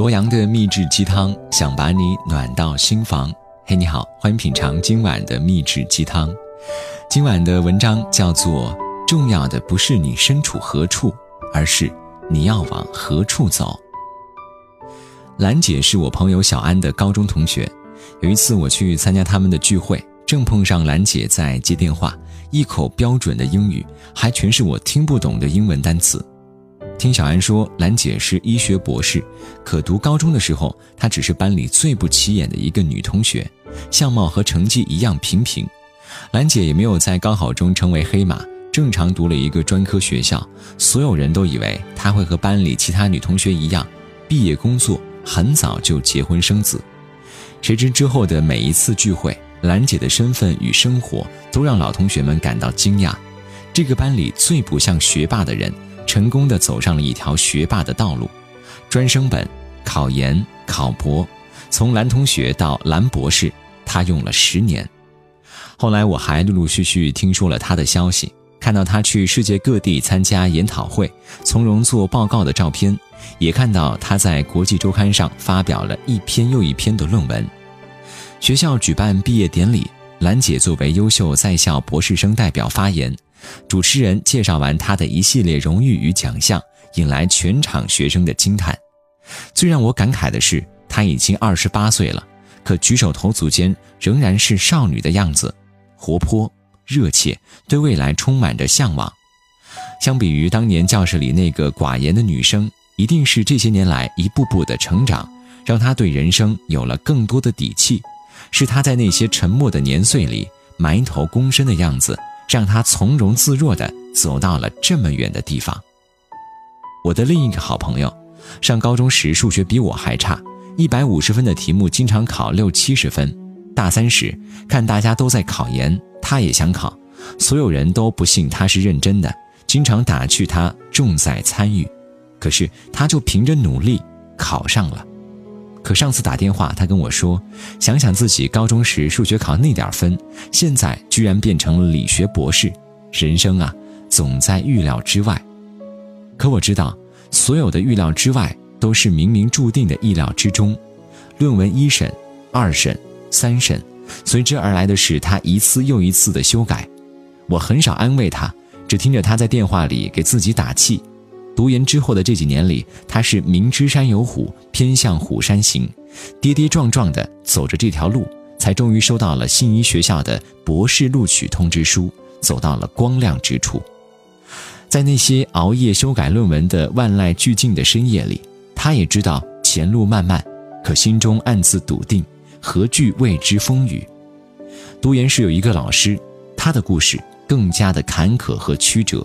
罗阳的秘制鸡汤，想把你暖到心房。嘿，你好，欢迎品尝今晚的秘制鸡汤。今晚的文章叫做《重要的不是你身处何处，而是你要往何处走》。兰姐是我朋友小安的高中同学，有一次我去参加他们的聚会，正碰上兰姐在接电话，一口标准的英语，还全是我听不懂的英文单词。听小安说，兰姐是医学博士，可读高中的时候，她只是班里最不起眼的一个女同学，相貌和成绩一样平平。兰姐也没有在高考中成为黑马，正常读了一个专科学校。所有人都以为她会和班里其他女同学一样，毕业工作很早就结婚生子。谁知之后的每一次聚会，兰姐的身份与生活都让老同学们感到惊讶。这个班里最不像学霸的人。成功的走上了一条学霸的道路，专升本、考研、考博，从蓝同学到蓝博士，他用了十年。后来我还陆陆续续听说了他的消息，看到他去世界各地参加研讨会，从容做报告的照片，也看到他在国际周刊上发表了一篇又一篇的论文。学校举办毕业典礼，兰姐作为优秀在校博士生代表发言。主持人介绍完他的一系列荣誉与奖项，引来全场学生的惊叹。最让我感慨的是，他已经二十八岁了，可举手投足间仍然是少女的样子，活泼、热切，对未来充满着向往。相比于当年教室里那个寡言的女生，一定是这些年来一步步的成长，让她对人生有了更多的底气。是她在那些沉默的年岁里埋头躬身的样子。让他从容自若地走到了这么远的地方。我的另一个好朋友，上高中时数学比我还差，一百五十分的题目经常考六七十分。大三时看大家都在考研，他也想考，所有人都不信他是认真的，经常打趣他重在参与。可是他就凭着努力考上了。可上次打电话，他跟我说：“想想自己高中时数学考那点分，现在居然变成了理学博士，人生啊，总在预料之外。”可我知道，所有的预料之外，都是冥冥注定的意料之中。论文一审、二审、三审，随之而来的是他一次又一次的修改。我很少安慰他，只听着他在电话里给自己打气。读研之后的这几年里，他是明知山有虎，偏向虎山行，跌跌撞撞地走着这条路，才终于收到了信医学校的博士录取通知书，走到了光亮之处。在那些熬夜修改论文的万籁俱静的深夜里，他也知道前路漫漫，可心中暗自笃定，何惧未知风雨？读研时有一个老师，他的故事更加的坎坷和曲折。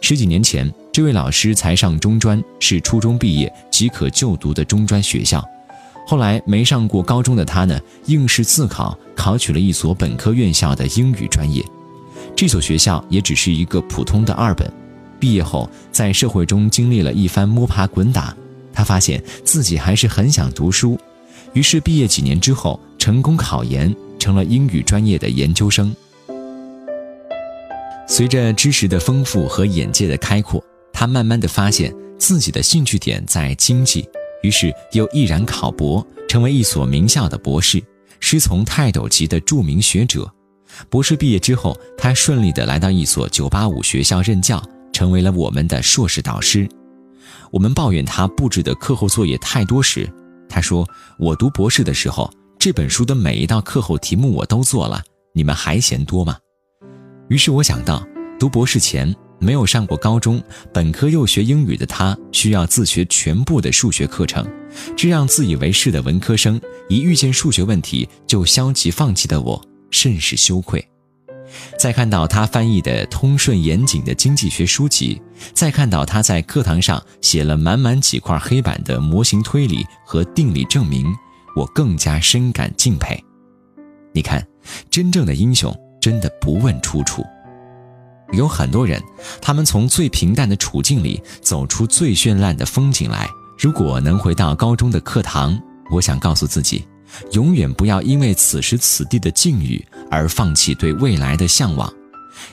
十几年前。这位老师才上中专，是初中毕业即可就读的中专学校。后来没上过高中的他呢，应试自考考取了一所本科院校的英语专业。这所学校也只是一个普通的二本。毕业后，在社会中经历了一番摸爬滚打，他发现自己还是很想读书。于是毕业几年之后，成功考研，成了英语专业的研究生。随着知识的丰富和眼界的开阔。他慢慢的发现自己的兴趣点在经济，于是又毅然考博，成为一所名校的博士，师从泰斗级的著名学者。博士毕业之后，他顺利的来到一所985学校任教，成为了我们的硕士导师。我们抱怨他布置的课后作业太多时，他说：“我读博士的时候，这本书的每一道课后题目我都做了，你们还嫌多吗？”于是我想到，读博士前。没有上过高中，本科又学英语的他，需要自学全部的数学课程，这让自以为是的文科生一遇见数学问题就消极放弃的我，甚是羞愧。再看到他翻译的通顺严谨的经济学书籍，再看到他在课堂上写了满满几块黑板的模型推理和定理证明，我更加深感敬佩。你看，真正的英雄真的不问出处。有很多人，他们从最平淡的处境里走出最绚烂的风景来。如果能回到高中的课堂，我想告诉自己，永远不要因为此时此地的境遇而放弃对未来的向往。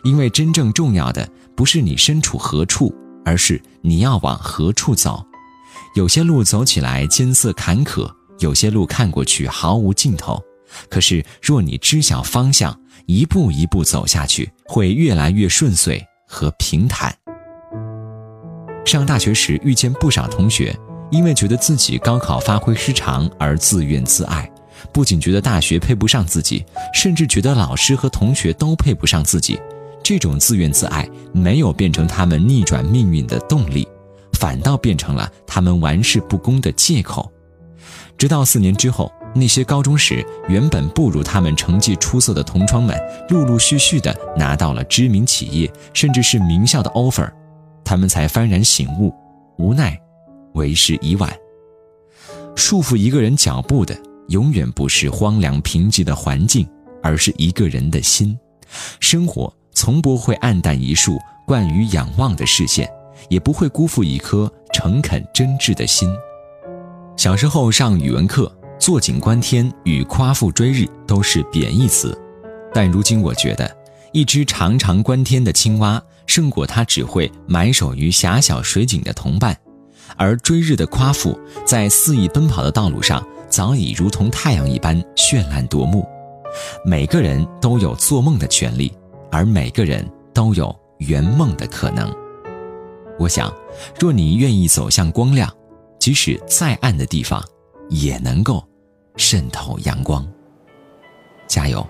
因为真正重要的不是你身处何处，而是你要往何处走。有些路走起来艰涩坎坷，有些路看过去毫无尽头。可是，若你知晓方向，一步一步走下去，会越来越顺遂和平坦。上大学时遇见不少同学，因为觉得自己高考发挥失常而自怨自艾，不仅觉得大学配不上自己，甚至觉得老师和同学都配不上自己。这种自怨自艾没有变成他们逆转命运的动力。反倒变成了他们玩世不恭的借口。直到四年之后，那些高中时原本不如他们成绩出色的同窗们，陆陆续续的拿到了知名企业甚至是名校的 offer，他们才幡然醒悟，无奈为时已晚。束缚一个人脚步的，永远不是荒凉贫瘠的环境，而是一个人的心。生活从不会黯淡一束惯于仰望的视线。也不会辜负一颗诚恳真挚的心。小时候上语文课，“坐井观天”与“夸父追日”都是贬义词，但如今我觉得，一只常常观天的青蛙胜过它只会埋首于狭小水井的同伴，而追日的夸父在肆意奔跑的道路上早已如同太阳一般绚烂夺目。每个人都有做梦的权利，而每个人都有圆梦的可能。我想，若你愿意走向光亮，即使再暗的地方，也能够渗透阳光。加油！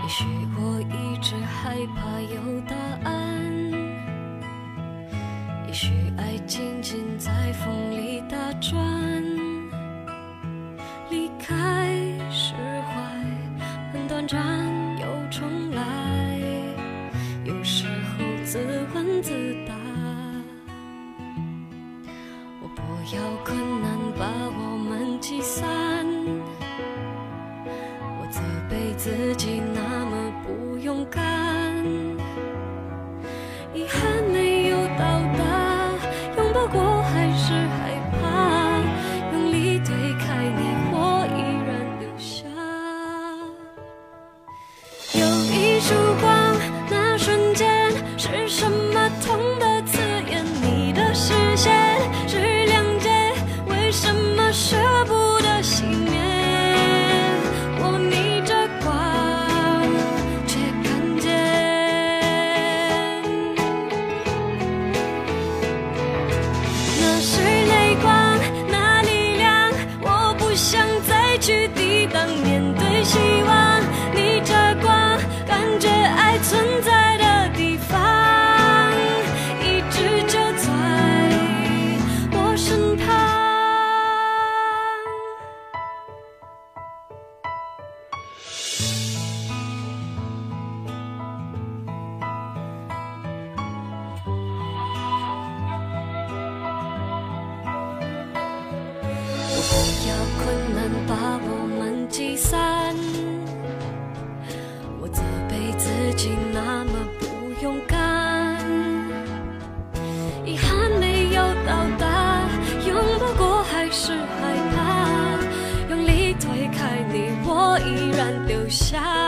也许我一直害怕有答风里打转，离开释怀很短暂不要困难把我们击散，我责备自己那么不勇敢，遗憾没有到达，拥抱过还是害怕，用力推开你，我依然留下。